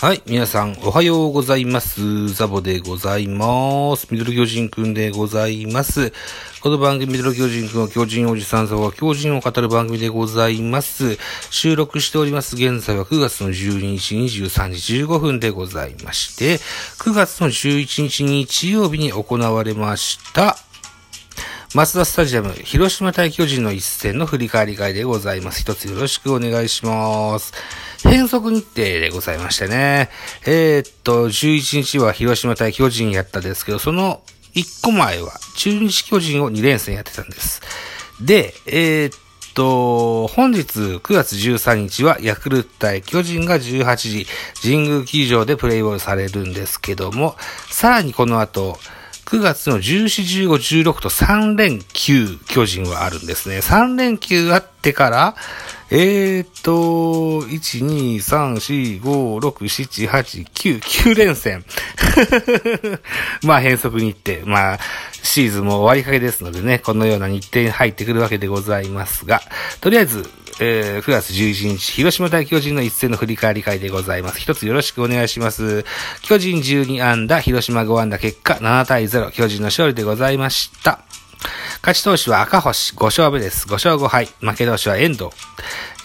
はい。皆さん、おはようございます。ザボでございます。ミドル巨人くんでございます。この番組、ミドル巨人くんは巨人おじさんザボは巨人を語る番組でございます。収録しております。現在は9月の12日23時15分でございまして、9月の11日日曜日に行われました。マツダスタジアム、広島対巨人の一戦の振り返り会でございます。一つよろしくお願いします。変則日程でございましてね。えー、っと、11日は広島対巨人やったんですけど、その1個前は中日巨人を2連戦やってたんです。で、えー、っと、本日9月13日はヤクルト対巨人が18時、神宮球場でプレイボールされるんですけども、さらにこの後、9月の14、15、16と3連休巨人はあるんですね。3連休あってから、えー、っと、1、2、3、4、5、6、7、8、9、9連戦。まあ変則日程。まあ、シーズンも終わりかけですのでね、このような日程に入ってくるわけでございますが、とりあえず、えー、9月11日、広島対巨人の一戦の振り返り会でございます。一つよろしくお願いします。巨人12安打、広島5安打結果7対0、巨人の勝利でございました。勝ち投手は赤星、5勝目です。5勝5敗。負け投手は遠藤。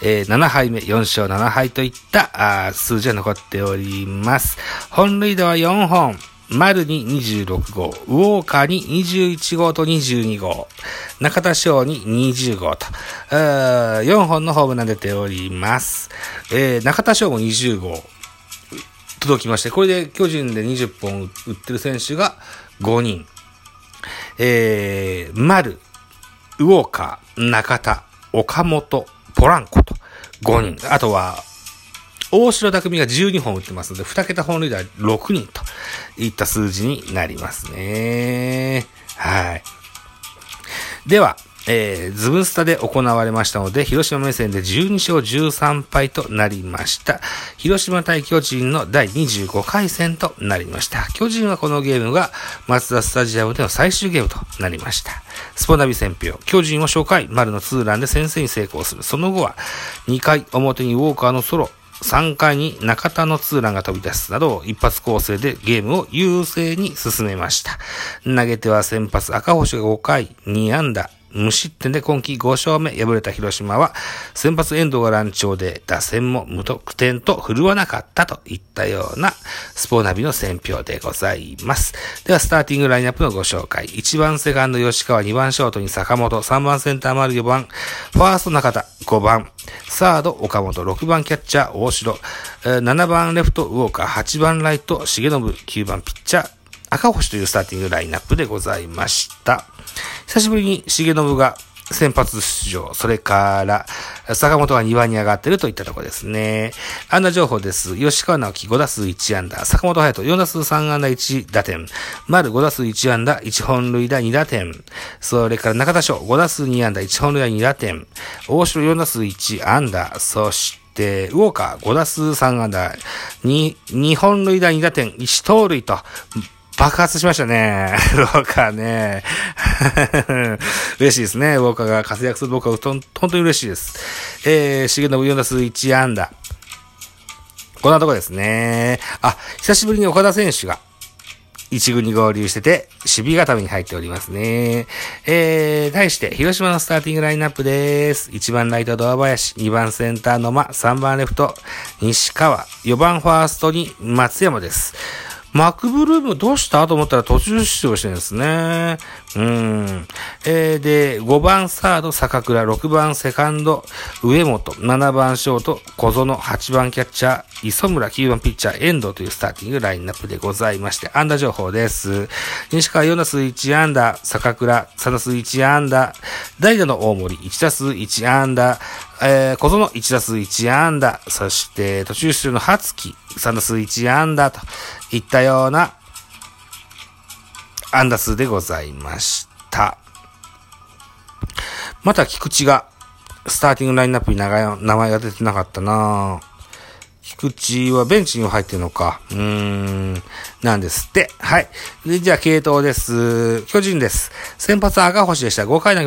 えー、7敗目、4勝7敗といったあ数字が残っております。本塁打は4本。丸に26号、ウォーカーに21号と22号、中田翔に20号と、4本のホームラン出ております。えー、中田翔も20号、届きまして、これで巨人で20本打ってる選手が5人。えー、丸、ウォーカー、中田、岡本、ポランコと5人。あとは、大城匠が12本打ってますので、2桁本塁打6人といった数字になりますね。はい。では、えー、ズブスタで行われましたので、広島目線で12勝13敗となりました。広島対巨人の第25回戦となりました。巨人はこのゲームが松田スタジアムでの最終ゲームとなりました。スポナビ戦票。巨人は初回、丸のツーランで先制に成功する。その後は、2回表にウォーカーのソロ、3回に中田のツーランが飛び出すなど、一発構成でゲームを優勢に進めました。投げては先発赤星が5回、2安打、無失点で今季5勝目、敗れた広島は、先発遠藤が乱調で、打線も無得点と振るわなかったといったような、スポーナビの選評でございます。では、スターティングラインナップのご紹介。1番セカンド吉川、2番ショートに坂本、3番センター丸4番、ファースト中田、5番、サード岡本、6番キャッチャー大城、7番レフトウォーカー、8番ライト重信、9番ピッチャー赤星というスターティングラインナップでございました。久しぶりに重信が先発出場、それから、坂本が2番に上がってるといったところですね。安打情報です。吉川直樹5打数1安打、坂本隼人4打数3安打1打点、丸5打数1安打、1本塁打2打点、それから中田翔5打数2安打、1本塁打2打点、大城4打数1安打、そして、ウォーカー5打数3安打、2、2本塁打2打点、1盗塁と、爆発しましたね。ウォーカーね。嬉しいですね。ウォーカーが活躍する僕は本当に嬉しいです。えー、重信4打数1安打。こんなとこですね。あ、久しぶりに岡田選手が一軍に合流してて、守備固めに入っておりますね。えー、対して、広島のスターティングラインナップです。1番ライトドア林、2番センター野間、3番レフト、西川、4番ファーストに松山です。マクブルームどうした？と思ったら途中出場してるんですね。うん。えー、で、5番サード坂倉、6番セカンド上本、7番ショート小園、8番キャッチャー磯村、9番ピッチャー遠藤というスターティングラインナップでございまして、安打情報です。西川4打数1安打、坂倉3打数1安打、代打の大森1打数1安打、えー、小園1打数1安打、そして途中出場の初木3打数1安打といったような安打数でございました。また菊池がスターティングラインナップに名前が出てなかったな菊池はベンチに入ってるのか。うーん。なんですって。はい。でじゃあ、系統です。巨人です。先発は赤星でした。5回投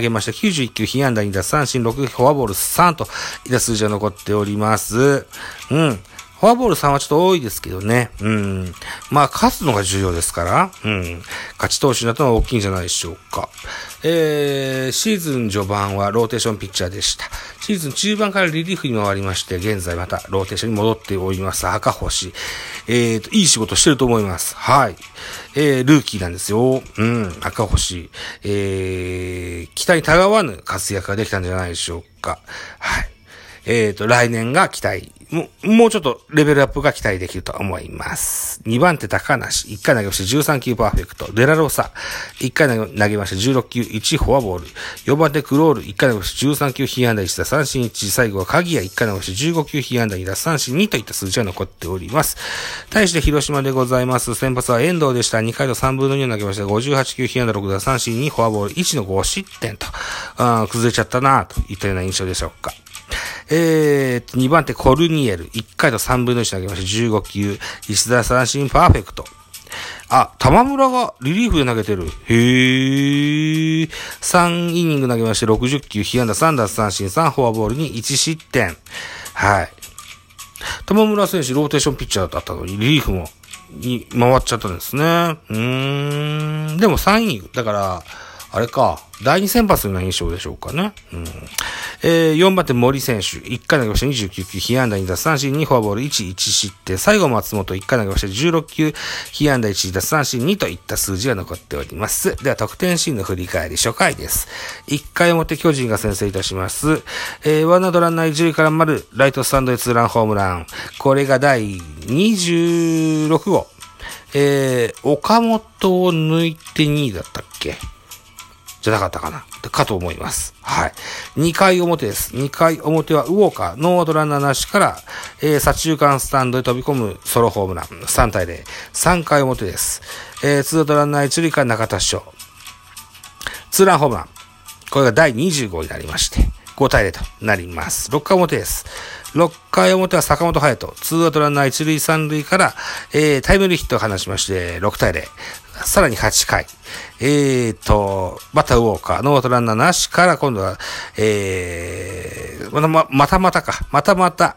げました。91球、被安打2打三振6、フォアボール3と、いた数字が残っております。うん。フォアボール3はちょっと多いですけどね。うん。まあ、勝つのが重要ですから、うん。勝ち投手になったのは大きいんじゃないでしょうか。えー、シーズン序盤はローテーションピッチャーでした。シーズン中盤からリリーフに回りまして、現在またローテーションに戻っております。赤星。えーと、いい仕事してると思います。はい。えー、ルーキーなんですよ。うん、赤星。えー、期待たがわぬ活躍ができたんじゃないでしょうか。はい。えーと、来年が期待ももうちょっとレベルアップが期待できると思います。2番手高梨、1回投げまして13球パーフェクト。デラローサ、1回投げまして16球1フォアボール。4番手クロール、1回投げまして13球被安打1打三振1。最後は鍵谷、1回投げまして15球被安打2打三振2といった数字が残っております。対して広島でございます。先発は遠藤でした。2回と3分の2を投げまして58球被安打6打三振2フォアボール1の5失点と、あ崩れちゃったなといったような印象でしょうか。えー、2番手コルニエル、1回と3分の1投げまして15球、石田三振パーフェクト。あ、玉村がリリーフで投げてる。へー。3イニング投げまして60球、被安打3奪三振3フォアボールに1失点。はい。玉村選手ローテーションピッチャーだったのに、リリーフも、に回っちゃったんですね。うーん。でも3イニング。だから、あれか、第2先発の印象でしょうかね。うん。えー、4番手森選手、1回投げまして29球、被安打2奪三振2フォアボール1、1失点。最後松本、1回投げまして16球、被安打1奪三振2といった数字が残っております。では、得点シーンの振り返り、初回です。1回表巨人が先制いたします。えー、ワンアウトランナー1塁から丸、ライトスタンドへツーランホームラン。これが第26号。えー、岡本を抜いて2位だったっけ？じゃなかったかな。かと思います。はい。2回表です。2回表はウォーカー、ノーアウトランナーなしから、えー、左中間スタンドへ飛び込むソロホームラン。3対0。3回表です。えー、ツーアウトランナー1塁から中田翔。ツーランホームラン。これが第25になりまして、5対0となります。6回表です。6回表は坂本隼人、ツーアウトランナー1塁3塁から、えー、タイムリーヒットを放ちまして、6対0。さらに8回。えーと、バッターウォーカー、ノートランナーなしから今度は、えー、またま、またまたか、またまた、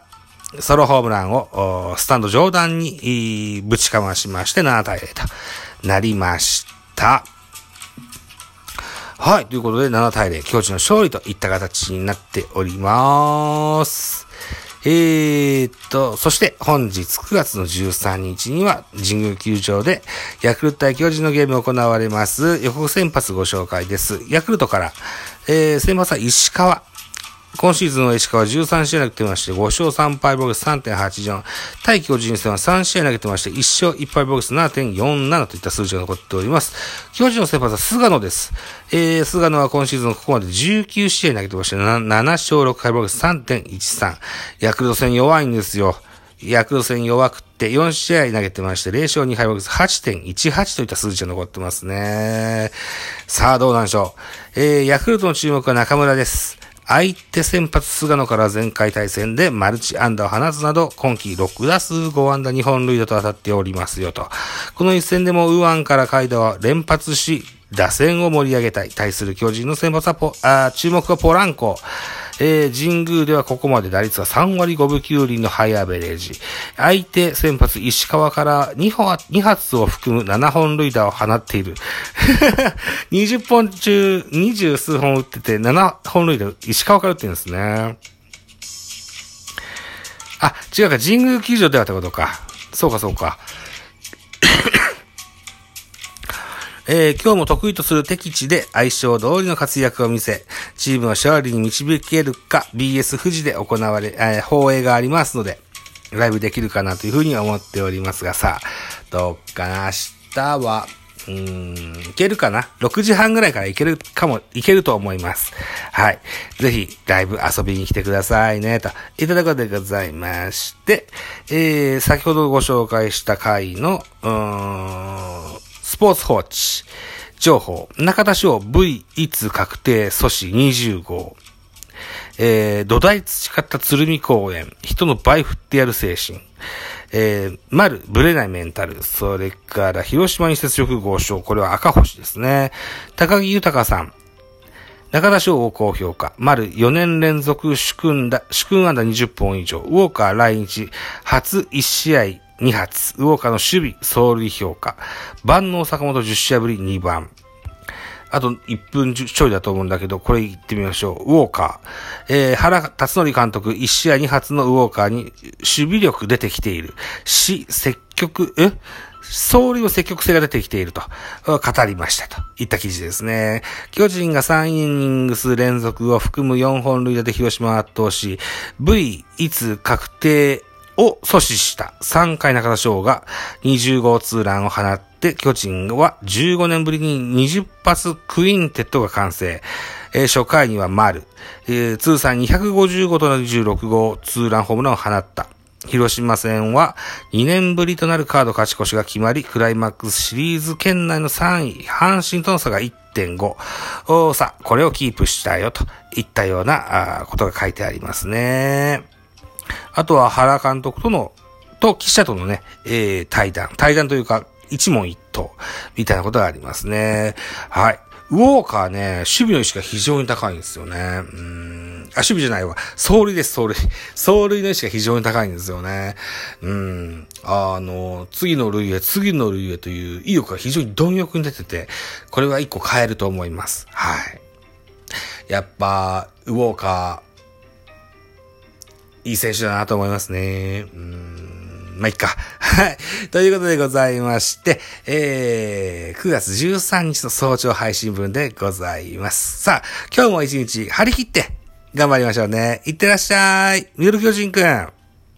ソロホームランを、スタンド上段に、ぶちかましまして7対0となりました。はい。ということで、7対0、巨人の勝利といった形になっております。えー、っと、そして本日9月の13日には神宮球場でヤクルト対巨人のゲームが行われます。予告先発ご紹介です。ヤクルトから、えー、先発は石川。今シーズンの石川13試合投げてまして、5勝3敗ボックス3.84。対巨人戦は3試合投げてまして、1勝1敗ボックス7.47といった数字が残っております。巨人の先発は菅野です。えー、菅野は今シーズンここまで19試合投げてまして、7, 7勝6敗ボックス3.13。ヤクルト戦弱いんですよ。ヤクルト戦弱くて4試合投げてまして、0勝2敗ボックス8.18といった数字が残ってますね。さあ、どうなんでしょう。えー、ヤクルトの注目は中村です。相手先発菅野から前回対戦でマルチ安打を放つなど、今季6打数5安打2本塁打と当たっておりますよと。この一戦でも右腕から海打は連発し、打線を盛り上げたい。対する巨人の先発はポ、あ注目はポランコ。えー、神宮ではここまで打率は3割5分9厘のハイアベレージ。相手先発石川から2本、2発を含む7本塁打を放っている。20本中20数本打ってて7本塁打石川から打ってるんですね。あ、違うか、神宮球場ではってことか。そうか、そうか。えー、今日も得意とする敵地で相性通りの活躍を見せ、チームを勝利に導けるか BS 富士で行われ、えー、放映がありますので、ライブできるかなというふうに思っておりますがさ、どっかな、明日は、うーん、いけるかな ?6 時半ぐらいからいけるかも、いけると思います。はい。ぜひ、ライブ遊びに来てくださいね、と、いただくことでございまして、えー、先ほどご紹介した回の、うーん、スポーツ報知。情報。中田翔 V1 確定阻止20号。えー、土台培った鶴見公園。人の倍振ってやる精神。えー、丸、ぶれないメンタル。それから、広島に接触合唱。これは赤星ですね。高木豊さん。中田翔を高評価。丸4年連続主君だ、主君安打20本以上。ウォーカー来日初1試合2発。ウォーカーの守備、走塁評価。万能坂本10試合ぶり2番。あと1分ちょいだと思うんだけど、これ言ってみましょう。ウォーカー。えー、原辰則監督、1試合2発のウォーカーに守備力出てきている。し、積極、え？総理の積極性が出てきていると語りましたといった記事ですね。巨人が3イニングス連続を含む4本塁打で広島を圧倒し、V いつ確定を阻止した3回中田翔が20号ツーランを放って巨人は15年ぶりに20発クインテットが完成。えー、初回には丸、えー、通算255と26号ツーランホームランを放った。広島戦は2年ぶりとなるカード勝ち越しが決まり、クライマックスシリーズ圏内の3位、阪神との差が1.5。さあ、これをキープしたよといったようなことが書いてありますね。あとは原監督との、と記者とのね、えー、対談。対談というか、一問一答、みたいなことがありますね。はい。ウォーカーね、守備の意識が非常に高いんですよね。うんあ、守備じゃないわ。走塁です、走塁。走塁の意識が非常に高いんですよね。うん。あの、次の塁へ、次の塁へという意欲が非常に貪欲に出てて、これは一個変えると思います。はい。やっぱ、ウォーカー、いい選手だなと思いますね。うんまあ、いっか。はい。ということでございまして、えー、9月13日の早朝配信分でございます。さあ、今日も一日張り切って頑張りましょうね。いってらっしゃい。ミドル巨人くん。